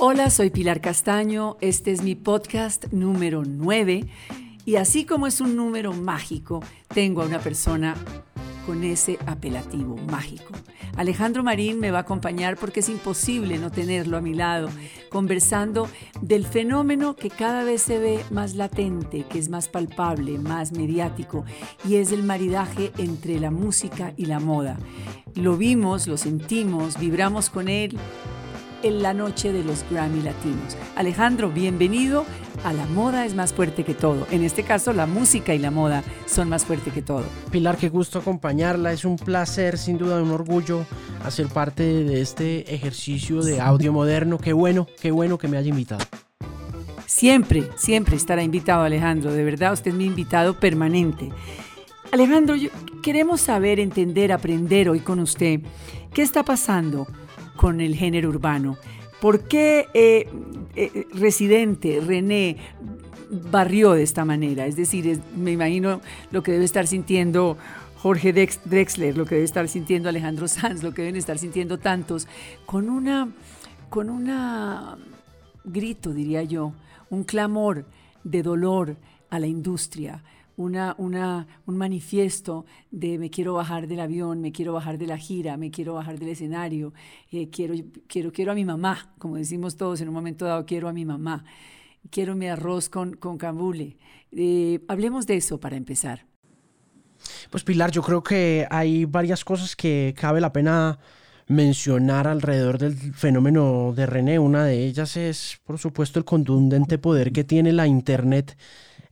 Hola, soy Pilar Castaño, este es mi podcast número 9 y así como es un número mágico, tengo a una persona con ese apelativo mágico. Alejandro Marín me va a acompañar porque es imposible no tenerlo a mi lado, conversando del fenómeno que cada vez se ve más latente, que es más palpable, más mediático, y es el maridaje entre la música y la moda. Lo vimos, lo sentimos, vibramos con él en la noche de los Grammy Latinos. Alejandro, bienvenido a La Moda es más fuerte que todo. En este caso, la música y la moda son más fuerte que todo. Pilar, qué gusto acompañarla. Es un placer, sin duda, un orgullo hacer parte de este ejercicio de audio moderno. Qué bueno, qué bueno que me haya invitado. Siempre, siempre estará invitado Alejandro. De verdad, usted es mi invitado permanente. Alejandro, queremos saber, entender, aprender hoy con usted qué está pasando con el género urbano. ¿Por qué eh, eh, Residente, René, barrió de esta manera? Es decir, me imagino lo que debe estar sintiendo Jorge Drexler, lo que debe estar sintiendo Alejandro Sanz, lo que deben estar sintiendo tantos, con una, con una grito, diría yo, un clamor de dolor a la industria, una, una, un manifiesto de me quiero bajar del avión, me quiero bajar de la gira, me quiero bajar del escenario, eh, quiero, quiero, quiero a mi mamá, como decimos todos en un momento dado, quiero a mi mamá, quiero mi arroz con, con cambule. Eh, hablemos de eso para empezar. Pues Pilar, yo creo que hay varias cosas que cabe la pena mencionar alrededor del fenómeno de René. Una de ellas es, por supuesto, el contundente poder que tiene la Internet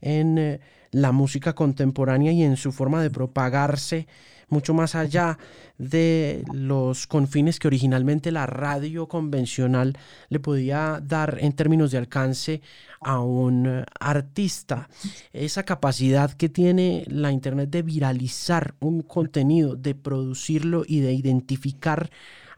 en eh, la música contemporánea y en su forma de propagarse mucho más allá de los confines que originalmente la radio convencional le podía dar en términos de alcance a un artista. Esa capacidad que tiene la Internet de viralizar un contenido, de producirlo y de identificar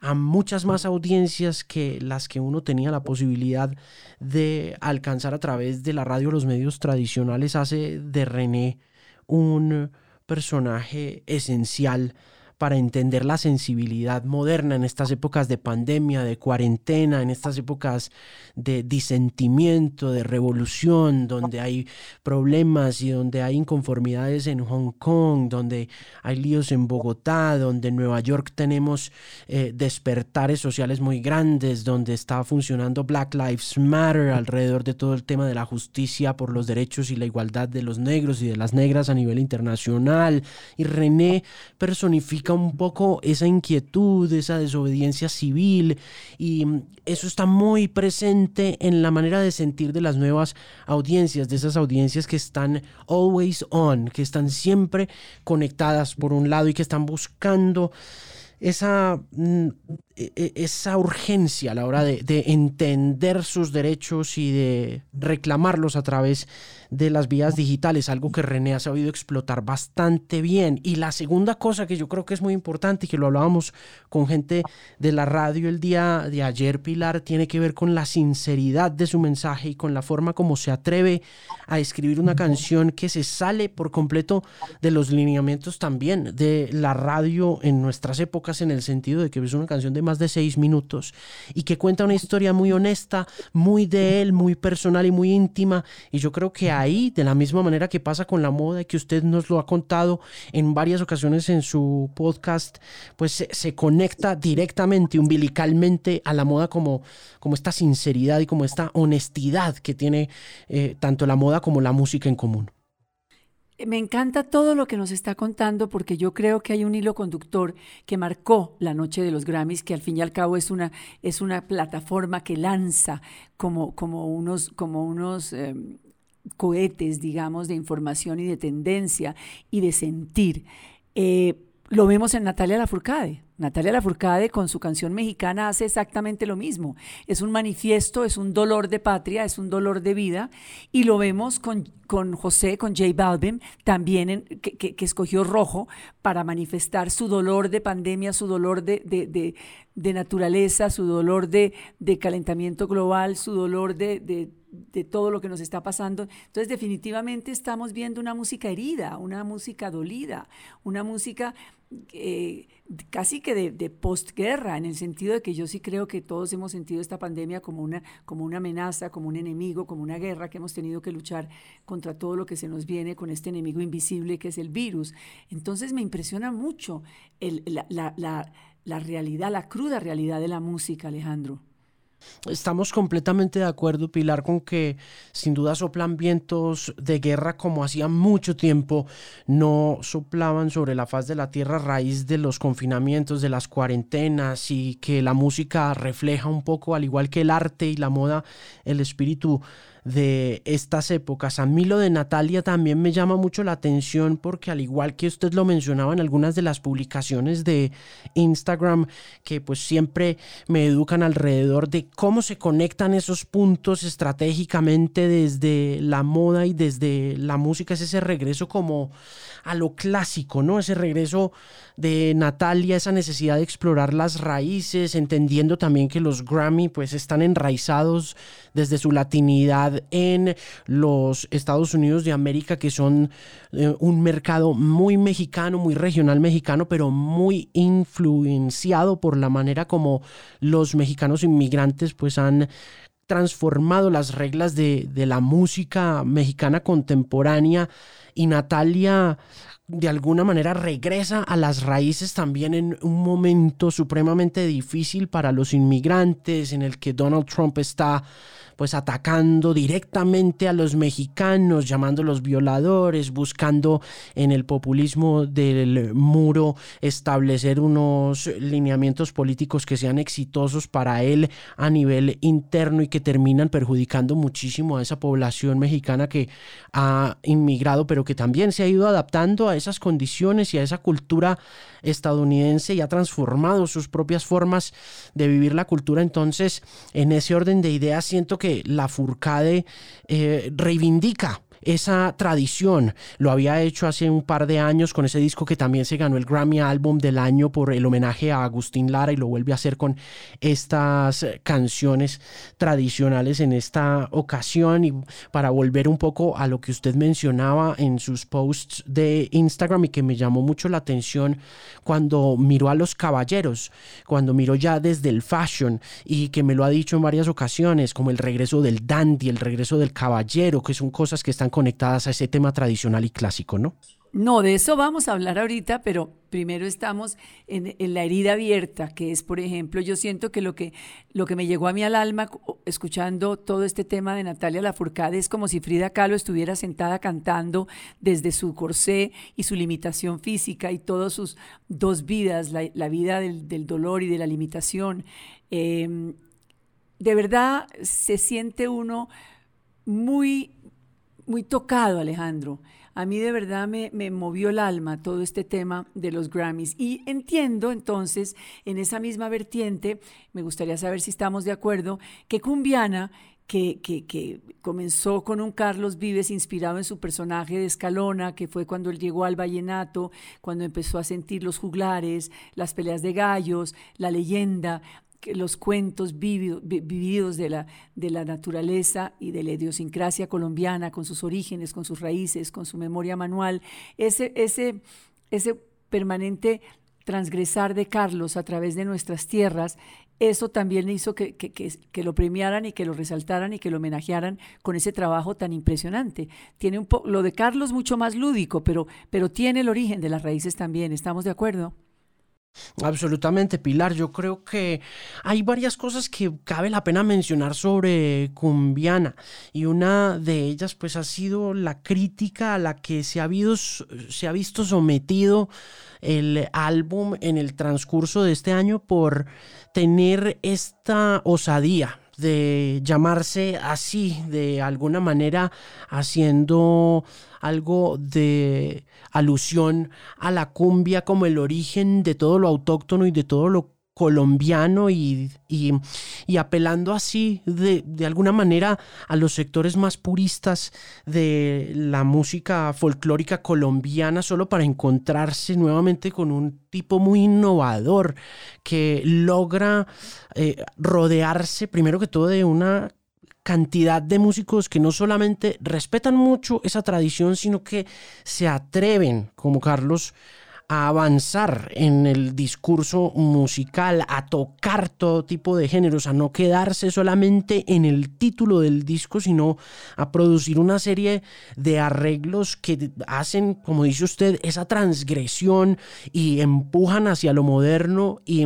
a muchas más audiencias que las que uno tenía la posibilidad de alcanzar a través de la radio, los medios tradicionales, hace de René un personaje esencial para entender la sensibilidad moderna en estas épocas de pandemia, de cuarentena, en estas épocas de disentimiento, de revolución, donde hay problemas y donde hay inconformidades en Hong Kong, donde hay líos en Bogotá, donde en Nueva York tenemos eh, despertares sociales muy grandes, donde está funcionando Black Lives Matter alrededor de todo el tema de la justicia por los derechos y la igualdad de los negros y de las negras a nivel internacional. Y René personifica un poco esa inquietud, esa desobediencia civil y eso está muy presente en la manera de sentir de las nuevas audiencias, de esas audiencias que están always on, que están siempre conectadas por un lado y que están buscando esa, mm, e, e, esa urgencia a la hora de, de entender sus derechos y de reclamarlos a través de de las vías digitales, algo que René ha sabido explotar bastante bien. Y la segunda cosa que yo creo que es muy importante y que lo hablábamos con gente de la radio el día de ayer, Pilar, tiene que ver con la sinceridad de su mensaje y con la forma como se atreve a escribir una canción que se sale por completo de los lineamientos también de la radio en nuestras épocas, en el sentido de que es una canción de más de seis minutos y que cuenta una historia muy honesta, muy de él, muy personal y muy íntima. Y yo creo que ahí, de la misma manera que pasa con la moda y que usted nos lo ha contado en varias ocasiones en su podcast, pues se, conecta directamente, umbilicalmente a la moda como, como esta sinceridad y como esta honestidad que tiene eh, tanto la moda como la música en común. Me encanta todo lo que nos está contando porque yo creo que hay un hilo conductor que marcó la noche de los Grammys, que al fin y al cabo es una, es una plataforma que lanza como, como unos, como unos em, cohetes, digamos, de información y de tendencia y de sentir. Eh, lo vemos en Natalia Lafourcade. Natalia Lafourcade con su canción mexicana hace exactamente lo mismo. Es un manifiesto, es un dolor de patria, es un dolor de vida. Y lo vemos con, con José, con J Balvin, también que, escogió rojo para manifestar su dolor de pandemia, su dolor de, de, naturaleza, su dolor de, calentamiento global, su dolor de de todo lo que nos está pasando. Entonces definitivamente estamos viendo una música herida, una música dolida, una música eh, casi que de, postguerra, en el sentido de que yo sí creo que todos hemos sentido esta pandemia como una, como una amenaza, como un enemigo, como una guerra que hemos tenido que luchar contra todo lo que se nos viene con este enemigo invisible que es el virus. Entonces me impresiona mucho la, la realidad, la cruda realidad de la música, Alejandro. Estamos completamente de acuerdo, Pilar, con que sin duda soplan vientos de guerra como hacía mucho tiempo no soplaban sobre la faz de la tierra a raíz de los confinamientos, de las cuarentenas y que la música refleja un poco, al igual que el arte y la moda, el espíritu de estas épocas. A mí lo de Natalia también me llama mucho la atención porque al igual que usted lo mencionaba en algunas de las publicaciones de Instagram, que pues siempre me educan alrededor de cómo se conectan esos puntos estratégicamente desde la moda y desde la música, es ese regreso como a lo clásico, ¿no? Ese regreso de Natalia, esa necesidad de explorar las raíces, entendiendo también que los Grammy pues están enraizados desde su latinidad en los Estados Unidos de América, que son eh, un mercado muy mexicano, muy regional mexicano, pero muy influenciado por la manera como los mexicanos inmigrantes pues han transformado las reglas de, de la música mexicana contemporánea y Natalia de alguna manera regresa a las raíces también en un momento supremamente difícil para los inmigrantes en el que Donald Trump está pues atacando directamente a los mexicanos, llamándolos violadores, buscando en el populismo del muro establecer unos lineamientos políticos que sean exitosos para él a nivel interno y que terminan perjudicando muchísimo a esa población mexicana que ha inmigrado, pero que también se ha ido adaptando a esas condiciones y a esa cultura estadounidense y ha transformado sus propias formas de vivir la cultura. Entonces, en ese orden de ideas, siento que la Furcade eh, reivindica esa tradición. Lo había hecho hace un par de años con ese disco que también se ganó el Grammy Album del año por el homenaje a Agustín Lara y lo vuelve a hacer con estas canciones tradicionales en esta ocasión y para volver un poco a lo que usted mencionaba en sus posts de Instagram y que me llamó mucho la atención cuando miró a los caballeros, cuando miró ya desde el fashion y que me lo ha dicho en varias ocasiones como el regreso del dandy, el regreso del caballero, que son cosas que están conectadas a ese tema tradicional y clásico, ¿no? No, de eso vamos a hablar ahorita, pero primero estamos en, la herida abierta, que es, por ejemplo, yo siento que lo, que lo que me llegó a mí al alma escuchando todo este tema de Natalia Lafourcade es como si Frida Kahlo estuviera sentada cantando desde su corsé y su limitación física y todas sus dos vidas, la, vida del, dolor y de la limitación. Em, de verdad se siente uno muy muy tocado, Alejandro. A mí de verdad me, movió el alma todo este tema de los Grammys. Y entiendo entonces, en esa misma vertiente, me gustaría saber si estamos de acuerdo, que Cumbiana que, que, que, comenzó con un Carlos Vives inspirado en su personaje de Escalona, que fue cuando él llegó al vallenato, cuando empezó a sentir los juglares, las peleas de gallos, la leyenda, los cuentos vividos de la, de la naturaleza y de la idiosincrasia colombiana, con sus orígenes, con sus raíces, con su memoria manual, ese, ese, ese permanente transgresar de Carlos a través de nuestras tierras, eso también hizo que, que, que, lo premiaran y que lo resaltaran y que lo homenajearan con ese trabajo tan impresionante. Tiene un lo de Carlos mucho más lúdico, pero, pero tiene el origen de las raíces también, ¿estamos de acuerdo? Absolutamente, Pilar. Yo creo que hay varias cosas que cabe la pena mencionar sobre Cumbiana y una de ellas pues ha sido la crítica a la que se ha, se ha visto sometido el álbum en el transcurso de este año por tener esta osadía de llamarse así, de alguna manera haciendo algo de alusión a la cumbia como el origen de todo lo autóctono y de todo lo colombiano y, y, apelando así de, de, alguna manera a los sectores más puristas de la música folclórica colombiana solo para encontrarse nuevamente con un tipo muy innovador que logra eh, rodearse primero que todo de una cantidad de músicos que no solamente respetan mucho esa tradición, sino que se atreven, como Carlos, a avanzar en el discurso musical, a tocar todo tipo de géneros, a no quedarse solamente en el título del disco, sino a producir una serie de arreglos que hacen, como dice usted, esa transgresión y empujan hacia lo moderno y,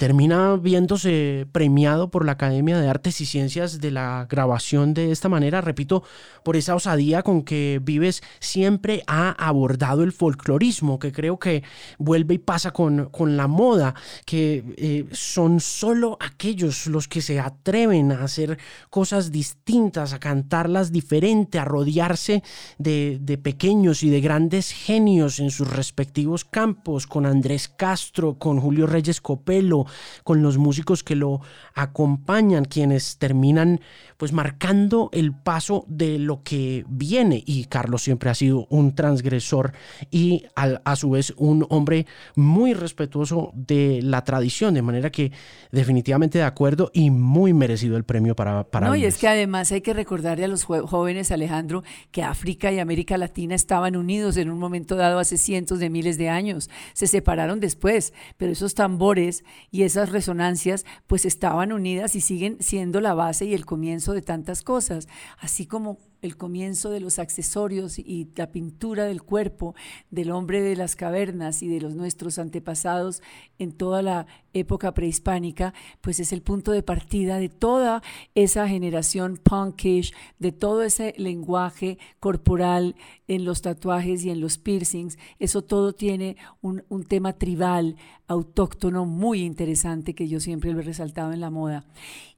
termina viéndose premiado por la Academia de Artes y Ciencias de la grabación de esta manera, repito, por esa osadía con que Vives siempre ha abordado el folclorismo, que creo que vuelve y pasa con, con la moda, que eh, son solo aquellos los que se atreven a hacer cosas distintas, a cantarlas diferente, a rodearse de, de pequeños y de grandes genios en sus respectivos campos, con Andrés Castro, con Julio Reyes Copelo, con los músicos que lo acompañan, quienes terminan pues marcando el paso de lo que viene. Y Carlos siempre ha sido un transgresor y a su vez un hombre muy respetuoso de la tradición, de manera que definitivamente de acuerdo y muy merecido el premio para... para no, y es que además hay que recordarle a los jóvenes, Alejandro, que África y América Latina estaban unidos en un momento dado hace cientos de miles de años. Se separaron después, pero esos tambores y esas resonancias pues estaban unidas y siguen siendo la base y el comienzo de tantas cosas, así como el comienzo de los accesorios y la pintura del cuerpo del hombre de las cavernas y de los nuestros antepasados en toda la época prehispánica, pues es el punto de partida de toda esa generación punkish, de todo ese lenguaje corporal en los tatuajes y en los piercings. Eso todo tiene un, un tema tribal, autóctono, muy interesante que yo siempre lo he resaltado en la moda.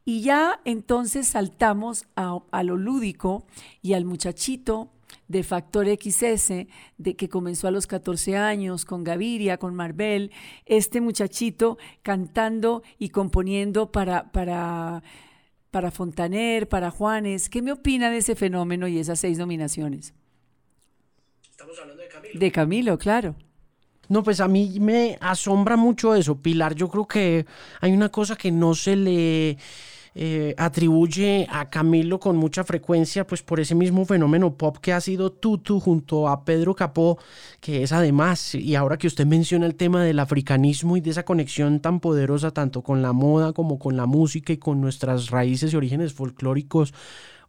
Y ya entonces saltamos a, lo lúdico y al muchachito de Factor XS, de que comenzó a los 14 años con Gaviria, con Marvel, este muchachito cantando y componiendo para, para, para Fontaner, para Juanes. ¿Qué me opina de ese fenómeno y esas seis nominaciones? Estamos hablando de Camilo. De Camilo, claro. No, pues a mí me asombra mucho eso, Pilar. Yo creo que hay una cosa que no se le eh, atribuye a Camilo con mucha frecuencia, pues por ese mismo fenómeno pop que ha sido Tutu junto a Pedro Capó, que es además, y ahora que usted menciona el tema del africanismo y de esa conexión tan poderosa tanto con la moda como con la música y con nuestras raíces y orígenes folclóricos,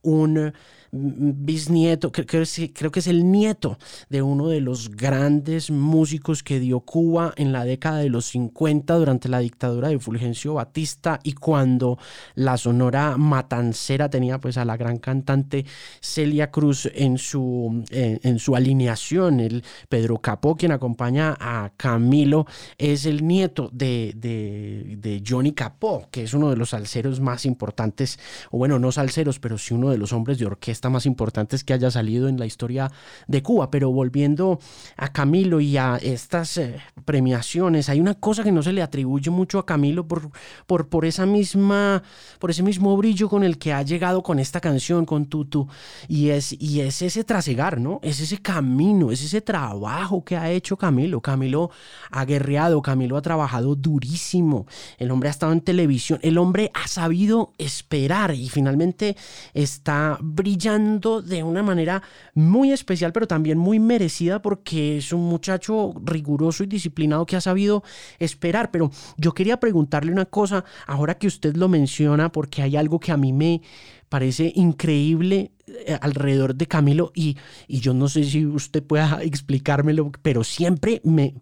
un bisnieto, creo que es el nieto de uno de los grandes músicos que dio Cuba en la década de los 50 durante la dictadura de Fulgencio Batista y cuando la Sonora Matancera tenía pues a la gran cantante Celia Cruz en su, en, su alineación. El Pedro Capó, quien acompaña a Camilo, es el nieto de, de, Johnny Capó, que es uno de los salseros más importantes, o bueno, no salseros, pero sí uno de los hombres de orquesta más importantes que haya salido en la historia de Cuba. Pero volviendo a Camilo y a estas eh, premiaciones, hay una cosa que no se le atribuye mucho a Camilo por, por, por, esa misma, por ese mismo brillo con el que ha llegado con esta canción, con Tutu, y es, y es ese trasegar, ¿no? Es ese camino, es ese trabajo que ha hecho Camilo. Camilo ha guerreado, Camilo ha trabajado durísimo, el hombre ha estado en televisión, el hombre ha sabido esperar y finalmente está brillando de una manera muy especial, pero también muy merecida porque es un muchacho riguroso y disciplinado que ha sabido esperar. Pero yo quería preguntarle una cosa, ahora que usted lo menciona, porque hay algo que a mí me parece increíble eh, alrededor de Camilo y, y yo no sé si usted pueda explicármelo, pero siempre me,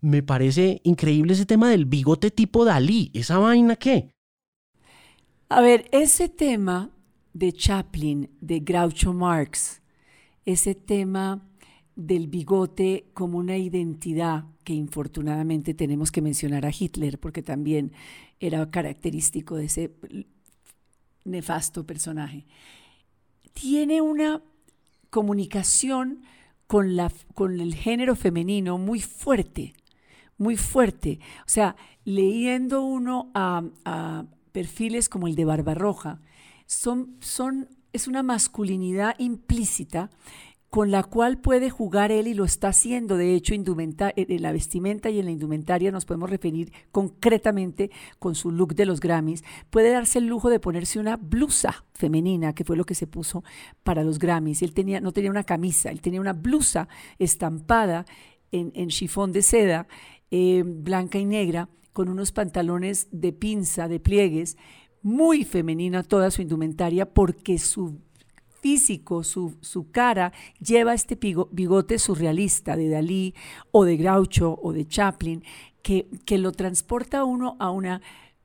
me parece increíble ese tema del bigote tipo Dalí. ¿Esa vaina qué? A ver, ese tema de Chaplin, de Groucho Marx, ese tema del bigote como una identidad que infortunadamente tenemos que mencionar a Hitler porque también era característico de ese nefasto personaje. Tiene una comunicación con, la, con el género femenino muy fuerte, muy fuerte. O sea, leyendo uno a, a perfiles como el de Barbarroja, son, son, es una masculinidad implícita con la cual puede jugar él y lo está haciendo. De hecho, en la vestimenta y en la indumentaria nos podemos referir concretamente con su look de los Grammys. Puede darse el lujo de ponerse una blusa femenina, que fue lo que se puso para los Grammys. Él tenía, no tenía una camisa, él tenía una blusa estampada en, en chifón de seda, eh, blanca y negra, con unos pantalones de pinza, de pliegues, muy femenina toda su indumentaria, porque su físico, su, su, cara, lleva este bigote surrealista de Dalí o de Groucho o de Chaplin, que, que lo transporta a uno a,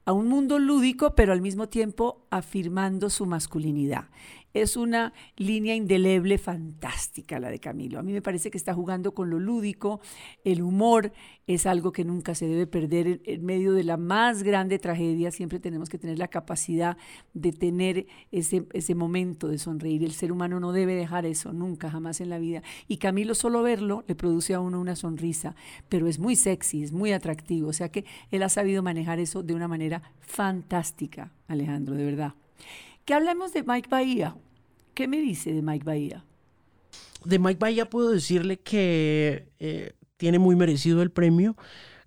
a un mundo lúdico, pero al mismo tiempo afirmando su masculinidad es una línea indeleble fantástica la de Camilo. A mí me parece que está jugando con lo lúdico, el humor es algo que nunca se debe perder en, medio de la más grande tragedia. Siempre tenemos que tener la capacidad de tener ese, ese momento de sonreír. El ser humano no debe dejar eso nunca, jamás en la vida. Y Camilo solo verlo le produce a uno una sonrisa, pero es muy sexy, es muy atractivo. O sea que él ha sabido manejar eso de una manera fantástica, Alejandro, de verdad. Que hablemos de Mike Bahía. ¿Qué me dice de Mike Bahía? De Mike Bahía puedo decirle que eh, tiene muy merecido el premio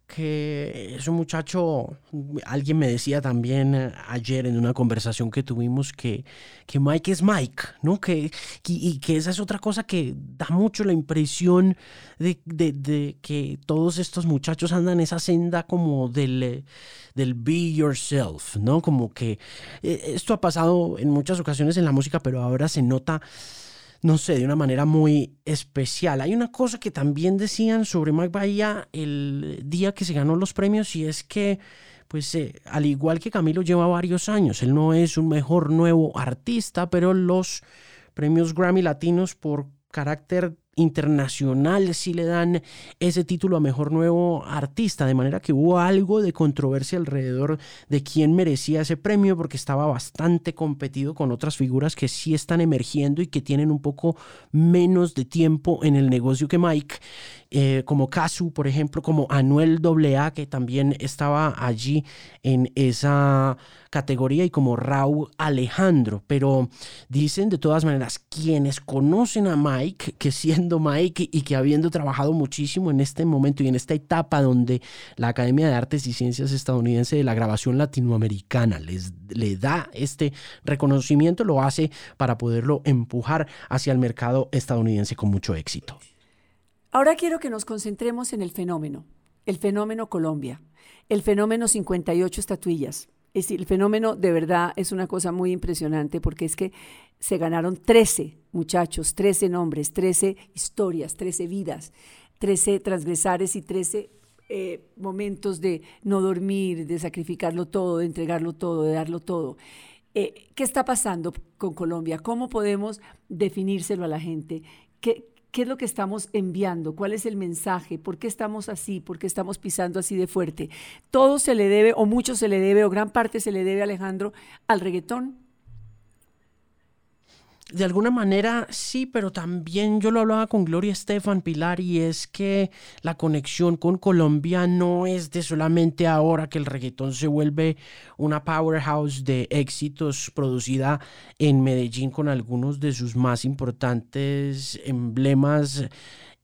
que es un muchacho, alguien me decía también eh, ayer en una conversación que tuvimos que, que Mike es Mike, ¿no? Que, y, que esa es otra cosa que da mucho la impresión de, de, que todos estos muchachos andan esa senda como del, eh, del be yourself, ¿no? Como que eh, esto ha pasado en muchas ocasiones en la música, pero ahora se nota no sé, de una manera muy especial. Hay una cosa que también decían sobre Mike Bahía el día que se ganó los premios y es que, pues, eh, al igual que Camilo lleva varios años, él no es un mejor nuevo artista, pero los premios Grammy Latinos por carácter internacional si le dan ese título a mejor nuevo artista, de manera que hubo algo de controversia alrededor de quién merecía ese premio porque estaba bastante competido con otras figuras que sí están emergiendo y que tienen un poco menos de tiempo en el negocio que Mike eh, como Casu, por ejemplo, como Anuel AA, que también estaba allí en esa categoría, y como Raúl Alejandro. Pero dicen de todas maneras, quienes conocen a Mike, que siendo Mike y que habiendo trabajado muchísimo en este momento y en esta etapa donde la Academia de Artes y Ciencias estadounidense de la grabación latinoamericana les le da este reconocimiento, lo hace para poderlo empujar hacia el mercado estadounidense con mucho éxito. Ahora quiero que nos concentremos en el fenómeno, el fenómeno Colombia, el fenómeno 58 estatuillas. Es decir, el fenómeno de verdad es una cosa muy impresionante porque es que se ganaron 13 muchachos, 13 nombres, 13 historias, 13 vidas, 13 transgresares y 13 eh, momentos de no dormir, de sacrificarlo todo, de entregarlo todo, de darlo todo. Eh, ¿Qué está pasando con Colombia? ¿Cómo podemos definírselo a la gente? ¿Qué, ¿Qué es lo que estamos enviando? ¿Cuál es el mensaje? ¿Por qué estamos así? ¿Por qué estamos pisando así de fuerte? Todo se le debe, o mucho se le debe, o gran parte se le debe, Alejandro, al reggaetón. De alguna manera sí, pero también yo lo hablaba con Gloria Estefan Pilar y es que la conexión con Colombia no es de solamente ahora que el reggaetón se vuelve una powerhouse de éxitos producida en Medellín con algunos de sus más importantes emblemas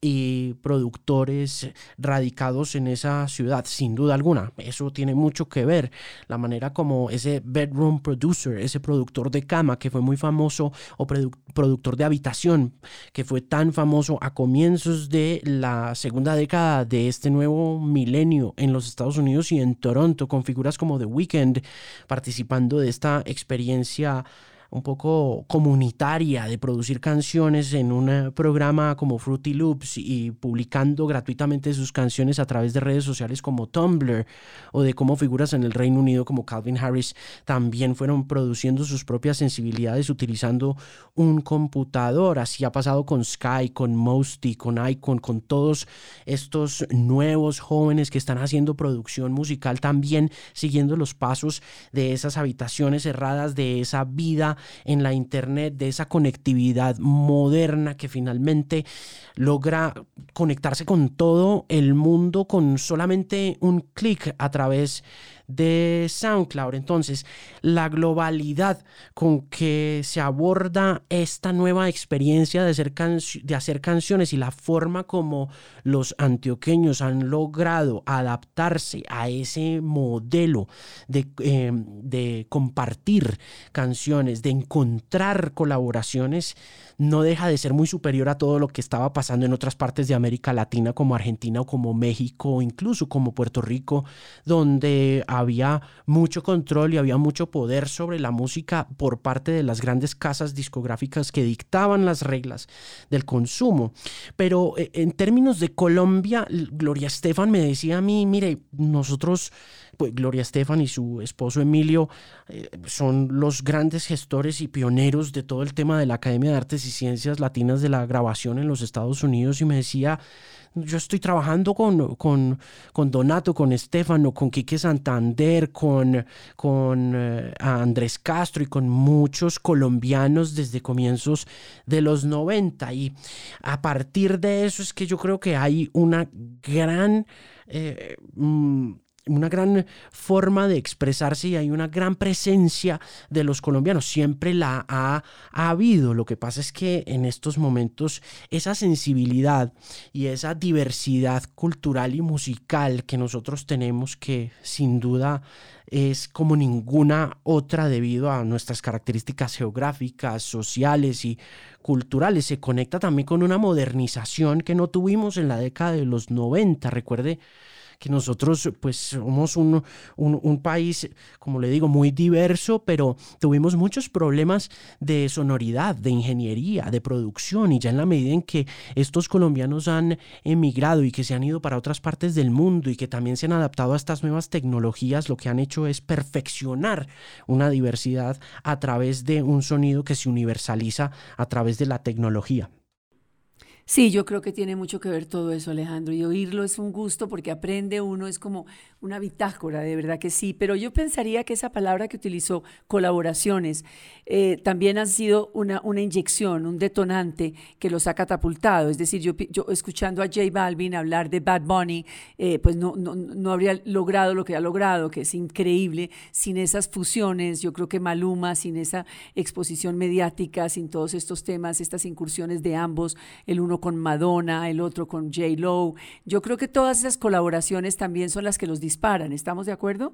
y productores radicados en esa ciudad, sin duda alguna. Eso tiene mucho que ver. La manera como ese bedroom producer, ese productor de cama que fue muy famoso, o productor de habitación, que fue tan famoso a comienzos de la segunda década de este nuevo milenio en los Estados Unidos y en Toronto, con figuras como The Weeknd participando de esta experiencia un poco comunitaria de producir canciones en un eh, programa como Fruity Loops y publicando gratuitamente sus canciones a través de redes sociales como Tumblr o de cómo figuras en el Reino Unido como Calvin Harris también fueron produciendo sus propias sensibilidades utilizando un computador. Así ha pasado con Sky, con Mosty, con Icon, con todos estos nuevos jóvenes que están haciendo producción musical también siguiendo los pasos de esas habitaciones cerradas, de esa vida en la Internet, de esa conectividad moderna que finalmente logra conectarse con todo el mundo con solamente un clic a través de SoundCloud. Entonces, la globalidad con que se aborda esta nueva experiencia de hacer, de hacer canciones y la forma como los antioqueños han logrado adaptarse a ese modelo de, em, de compartir canciones, de encontrar colaboraciones, no deja de ser muy superior a todo lo que estaba pasando en otras partes de América Latina como Argentina o como México o incluso como Puerto Rico, donde había mucho control y había mucho poder sobre la música por parte de las grandes casas discográficas que dictaban las reglas del consumo. Pero eh, en términos de Colombia, Gloria Estefan me decía a mí, mire, nosotros pues Gloria Estefan y su esposo Emilio eh, son los grandes gestores y pioneros de todo el tema de la Academia de Artes y Ciencias Latinas de la grabación en los Estados Unidos y me decía, yo estoy trabajando con, con, con Donato, con Estefano, con Quique Santander, con, con eh, Andrés Castro y con muchos colombianos desde comienzos de los 90. Y a partir de eso es que yo creo que hay una gran... Eh, mm, una gran forma de expresarse y hay una gran presencia de los colombianos. Siempre la ha, habido. Lo que pasa es que en estos momentos esa sensibilidad y esa diversidad cultural y musical que nosotros tenemos, que sin duda es como ninguna otra debido a nuestras características geográficas, sociales y culturales. Se conecta también con una modernización que no tuvimos en la década de los 90. Recuerde que nosotros pues somos un, país, como le digo, muy diverso, pero tuvimos muchos problemas de sonoridad, de ingeniería, de producción, y ya en la medida en que estos colombianos han emigrado y que se han ido para otras partes del mundo y que también se han adaptado a estas nuevas tecnologías, lo que han hecho es perfeccionar una diversidad a través de un sonido que se universaliza a través de la tecnología. Sí, yo creo que tiene mucho que ver todo eso, Alejandro, y oírlo es un gusto porque aprende uno, es como una bitácora, de verdad que sí, pero yo pensaría que esa palabra que utilizó, colaboraciones, eh, también ha sido una, una inyección, un detonante que los ha catapultado, es decir, yo, escuchando a J Balvin hablar de Bad Bunny, eh, pues no, no, no habría logrado lo que ha logrado, que es increíble, sin esas fusiones, yo creo que Maluma, sin esa exposición mediática, sin todos estos temas, estas incursiones de ambos, el uno con Madonna, el otro con J. Lo. Yo creo que todas esas colaboraciones también son las que los disparan. ¿Estamos de acuerdo?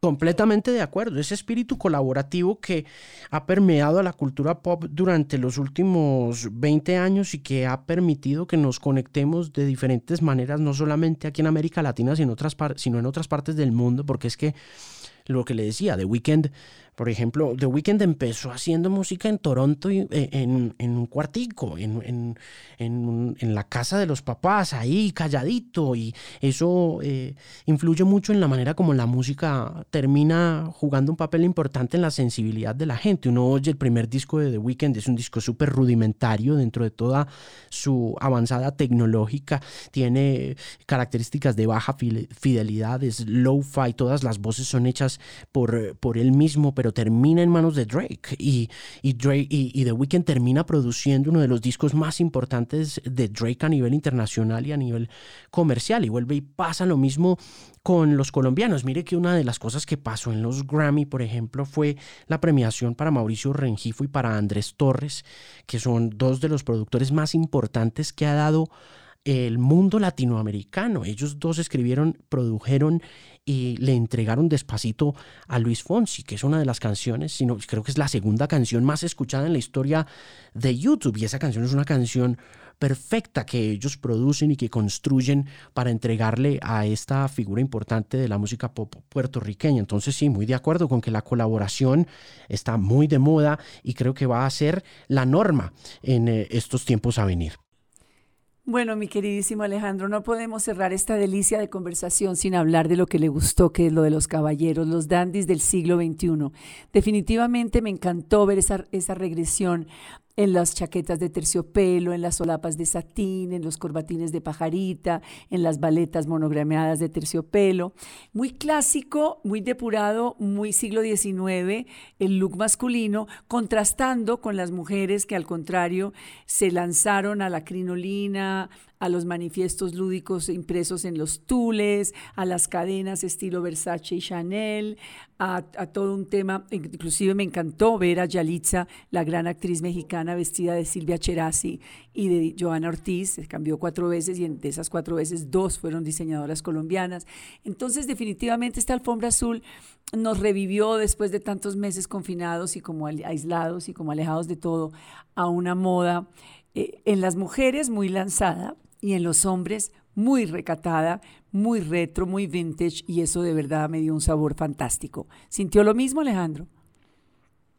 Completamente de acuerdo. Ese espíritu colaborativo que ha permeado a la cultura pop durante los últimos 20 años y que ha permitido que nos conectemos de diferentes maneras, no solamente aquí en América Latina, sino, en otras partes del mundo, porque es que lo que le decía, The Weeknd por ejemplo, The Weeknd empezó haciendo música en Toronto y, eh, en, un cuartico, en, la casa de los papás, ahí calladito, y eso eh, influye mucho en la manera como la música termina jugando un papel importante en la sensibilidad de la gente. Uno oye el primer disco de The Weeknd, es un disco súper rudimentario dentro de toda su avanzada tecnológica, tiene características de baja fidelidad, es low-fi, todas las voces son hechas por, por él mismo, pero termina en manos de Drake y, y, Drake, y, The Weeknd termina produciendo uno de los discos más importantes de Drake a nivel internacional y a nivel comercial y vuelve y pasa lo mismo con los colombianos. Mire que una de las cosas que pasó en los Grammy, por ejemplo, fue la premiación para Mauricio Rengifo y para Andrés Torres, que son dos de los productores más importantes que ha dado el mundo latinoamericano. Ellos dos escribieron, produjeron y le entregaron despacito a Luis Fonsi, que es una de las canciones, sino creo que es la segunda canción más escuchada en la historia de YouTube. Y esa canción es una canción perfecta que ellos producen y que construyen para entregarle a esta figura importante de la música pop puertorriqueña. Entonces sí, muy de acuerdo con que la colaboración está muy de moda y creo que va a ser la norma en eh, estos tiempos a venir. Bueno, mi queridísimo Alejandro, no podemos cerrar esta delicia de conversación sin hablar de lo que le gustó, que es lo de los caballeros, los dandis del siglo XXI. Definitivamente me encantó ver esa, esa regresión en las chaquetas de terciopelo, en las solapas de satín, en los corbatines de pajarita, en las baletas monogrameadas de terciopelo. Muy clásico, muy depurado, muy siglo XIX, el look masculino, contrastando con las mujeres que al contrario se lanzaron a la crinolina, a los manifiestos lúdicos impresos en los tules, a las cadenas estilo Versace y Chanel, a, todo un tema, inclusive me encantó ver a Yalitza, la gran actriz mexicana vestida de Silvia Cherasi y de Joana Ortiz, se cambió cuatro veces y de esas cuatro veces dos fueron diseñadoras colombianas. Entonces definitivamente esta alfombra azul nos revivió después de tantos meses confinados y como aislados y como alejados de todo a una moda eh, en las mujeres muy lanzada y en los hombres muy recatada, muy retro, muy vintage y eso de verdad me dio un sabor fantástico. ¿Sintió lo mismo Alejandro?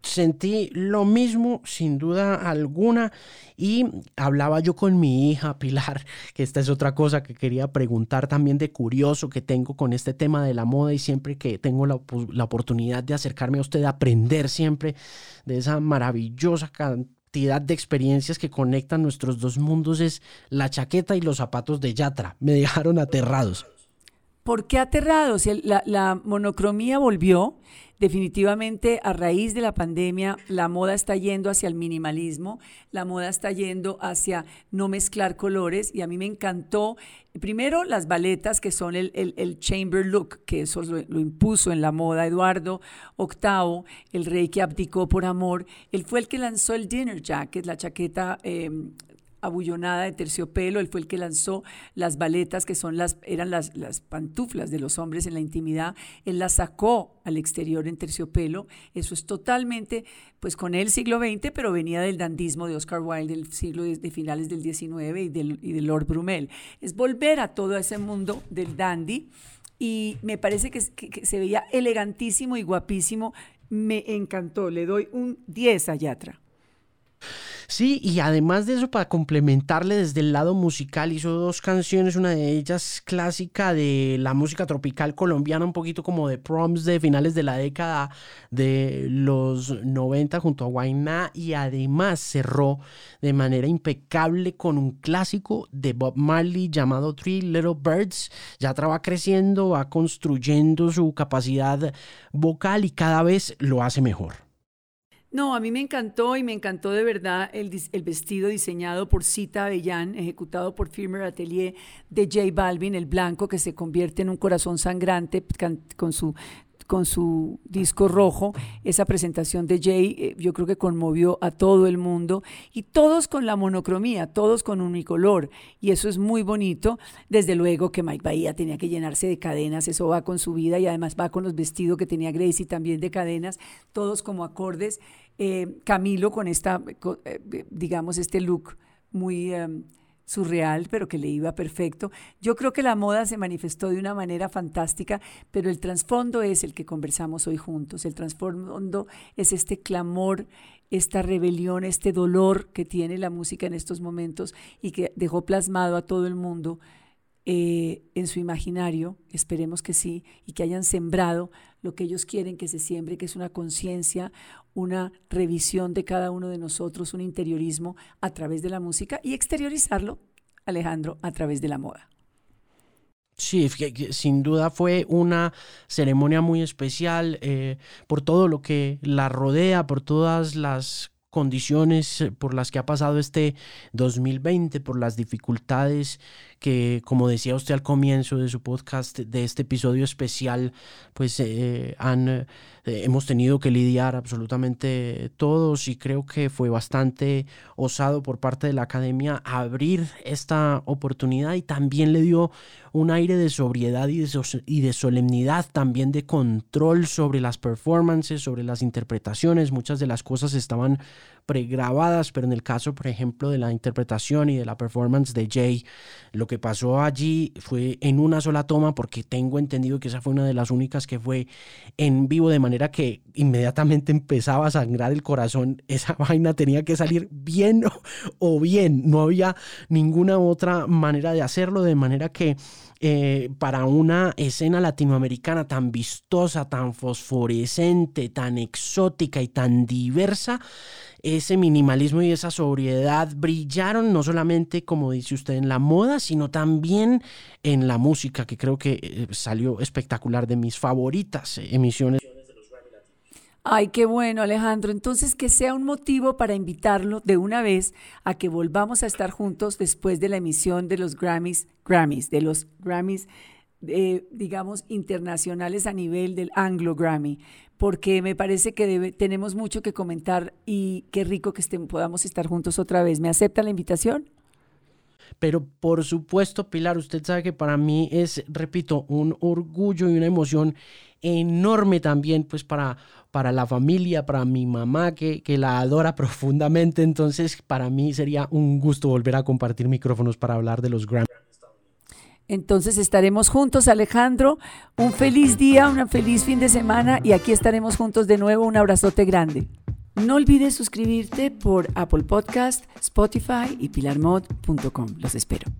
Sentí lo mismo, sin duda alguna, y hablaba yo con mi hija Pilar, que esta es otra cosa que quería preguntar también de curioso que tengo con este tema de la moda y siempre que tengo la, la oportunidad de acercarme a usted, aprender siempre de esa maravillosa de experiencias que conectan nuestros dos mundos es la chaqueta y los zapatos de Yatra. Me dejaron aterrados. ¿Por qué aterrados? La, monocromía volvió Definitivamente a raíz de la pandemia la moda está yendo hacia el minimalismo, la moda está yendo hacia no mezclar colores y a mí me encantó primero las baletas que son el, el, chamber look, que eso lo, impuso en la moda Eduardo VIII, el rey que abdicó por amor, él fue el que lanzó el dinner jacket, la chaqueta em, abullonada de terciopelo, él fue el que lanzó las baletas que son las, eran las, las pantuflas de los hombres en la intimidad, él las sacó al exterior en terciopelo, eso es totalmente, pues con el siglo XX, pero venía del dandismo de Oscar Wilde del siglo de, finales del XIX y del, y de Lord Brumel, es volver a todo ese mundo del dandy y me parece que, que se veía elegantísimo y guapísimo, me encantó, le doy un 10 a Yatra. Sí, y además de eso, para complementarle desde el lado musical, hizo dos canciones, una de ellas clásica de la música tropical colombiana, un poquito como de proms de finales de la década de los 90 junto a Guainá, y además cerró de manera impecable con un clásico de Bob Marley llamado Three Little Birds. Ya va creciendo, va construyendo su capacidad vocal y cada vez lo hace mejor. No, a mí me encantó y me encantó de verdad el, vestido diseñado por Cita Avellán, ejecutado por Firmer Atelier de J Balvin, el blanco que se convierte en un corazón sangrante con su con su disco rojo, esa presentación de Jay, eh, yo creo que conmovió a todo el mundo y todos con la monocromía, todos con unicolor y eso es muy bonito. Desde luego que Mike Bahía tenía que llenarse de cadenas, eso va con su vida y además va con los vestidos que tenía Gracie también de cadenas, todos como acordes. Eh, Camilo con esta, eh, digamos, este look muy... Em, surreal, pero que le iba perfecto. Yo creo que la moda se manifestó de una manera fantástica, pero el trasfondo es el que conversamos hoy juntos. El trasfondo es este clamor, esta rebelión, este dolor que tiene la música en estos momentos y que dejó plasmado a todo el mundo eh, en su imaginario, esperemos que sí, y que hayan sembrado lo que ellos quieren que se siembre, que es una conciencia, una revisión de cada uno de nosotros, un interiorismo a través de la música y exteriorizarlo, Alejandro, a través de la moda. Sí, sin duda fue una ceremonia muy especial eh, por todo lo que la rodea, por todas las condiciones por las que ha pasado este 2020, por las dificultades que, como decía usted al comienzo de su podcast, de este episodio especial, pues eh, han, eh, hemos tenido que lidiar absolutamente todos y creo que fue bastante osado por parte de la academia abrir esta oportunidad y también le dio un aire de sobriedad y de, y de solemnidad, también de control sobre las performances, sobre las interpretaciones. Muchas de las cosas estaban pregrabadas, pero en el caso, por ejemplo, de la interpretación y de la performance de Jay, lo que pasó allí fue en una sola toma, porque tengo entendido que esa fue una de las únicas que fue en vivo, de manera que inmediatamente empezaba a sangrar el corazón. Esa vaina tenía que salir bien o bien, no había ninguna otra manera de hacerlo, de manera que eh, para una escena latinoamericana tan vistosa, tan fosforescente, tan exótica y tan diversa, ese minimalismo y esa sobriedad brillaron no solamente, como dice usted, en la moda, sino también en la música, que creo que eh, salió espectacular de mis favoritas emisiones Ay, qué bueno, Alejandro. Entonces, que sea un motivo para invitarlo de una vez a que volvamos a estar juntos después de la emisión de los Grammys, Grammys, de los Grammys, eh, digamos, internacionales a nivel del Anglo Grammy, porque me parece que tenemos mucho que comentar y qué rico que estén, podamos estar juntos otra vez. ¿Me acepta la invitación? Pero por supuesto, Pilar, usted sabe que para mí es, repito, un orgullo y una emoción enorme también, pues para, para la familia, para mi mamá, que, que la adora profundamente. Entonces, para mí sería un gusto volver a compartir micrófonos para hablar de los Grammys. Entonces estaremos juntos, Alejandro. Un feliz día, un feliz fin de semana y aquí estaremos juntos de nuevo. Un abrazote grande. No olvides suscribirte por Apple Podcast, Spotify y pilarmod.com. Los espero.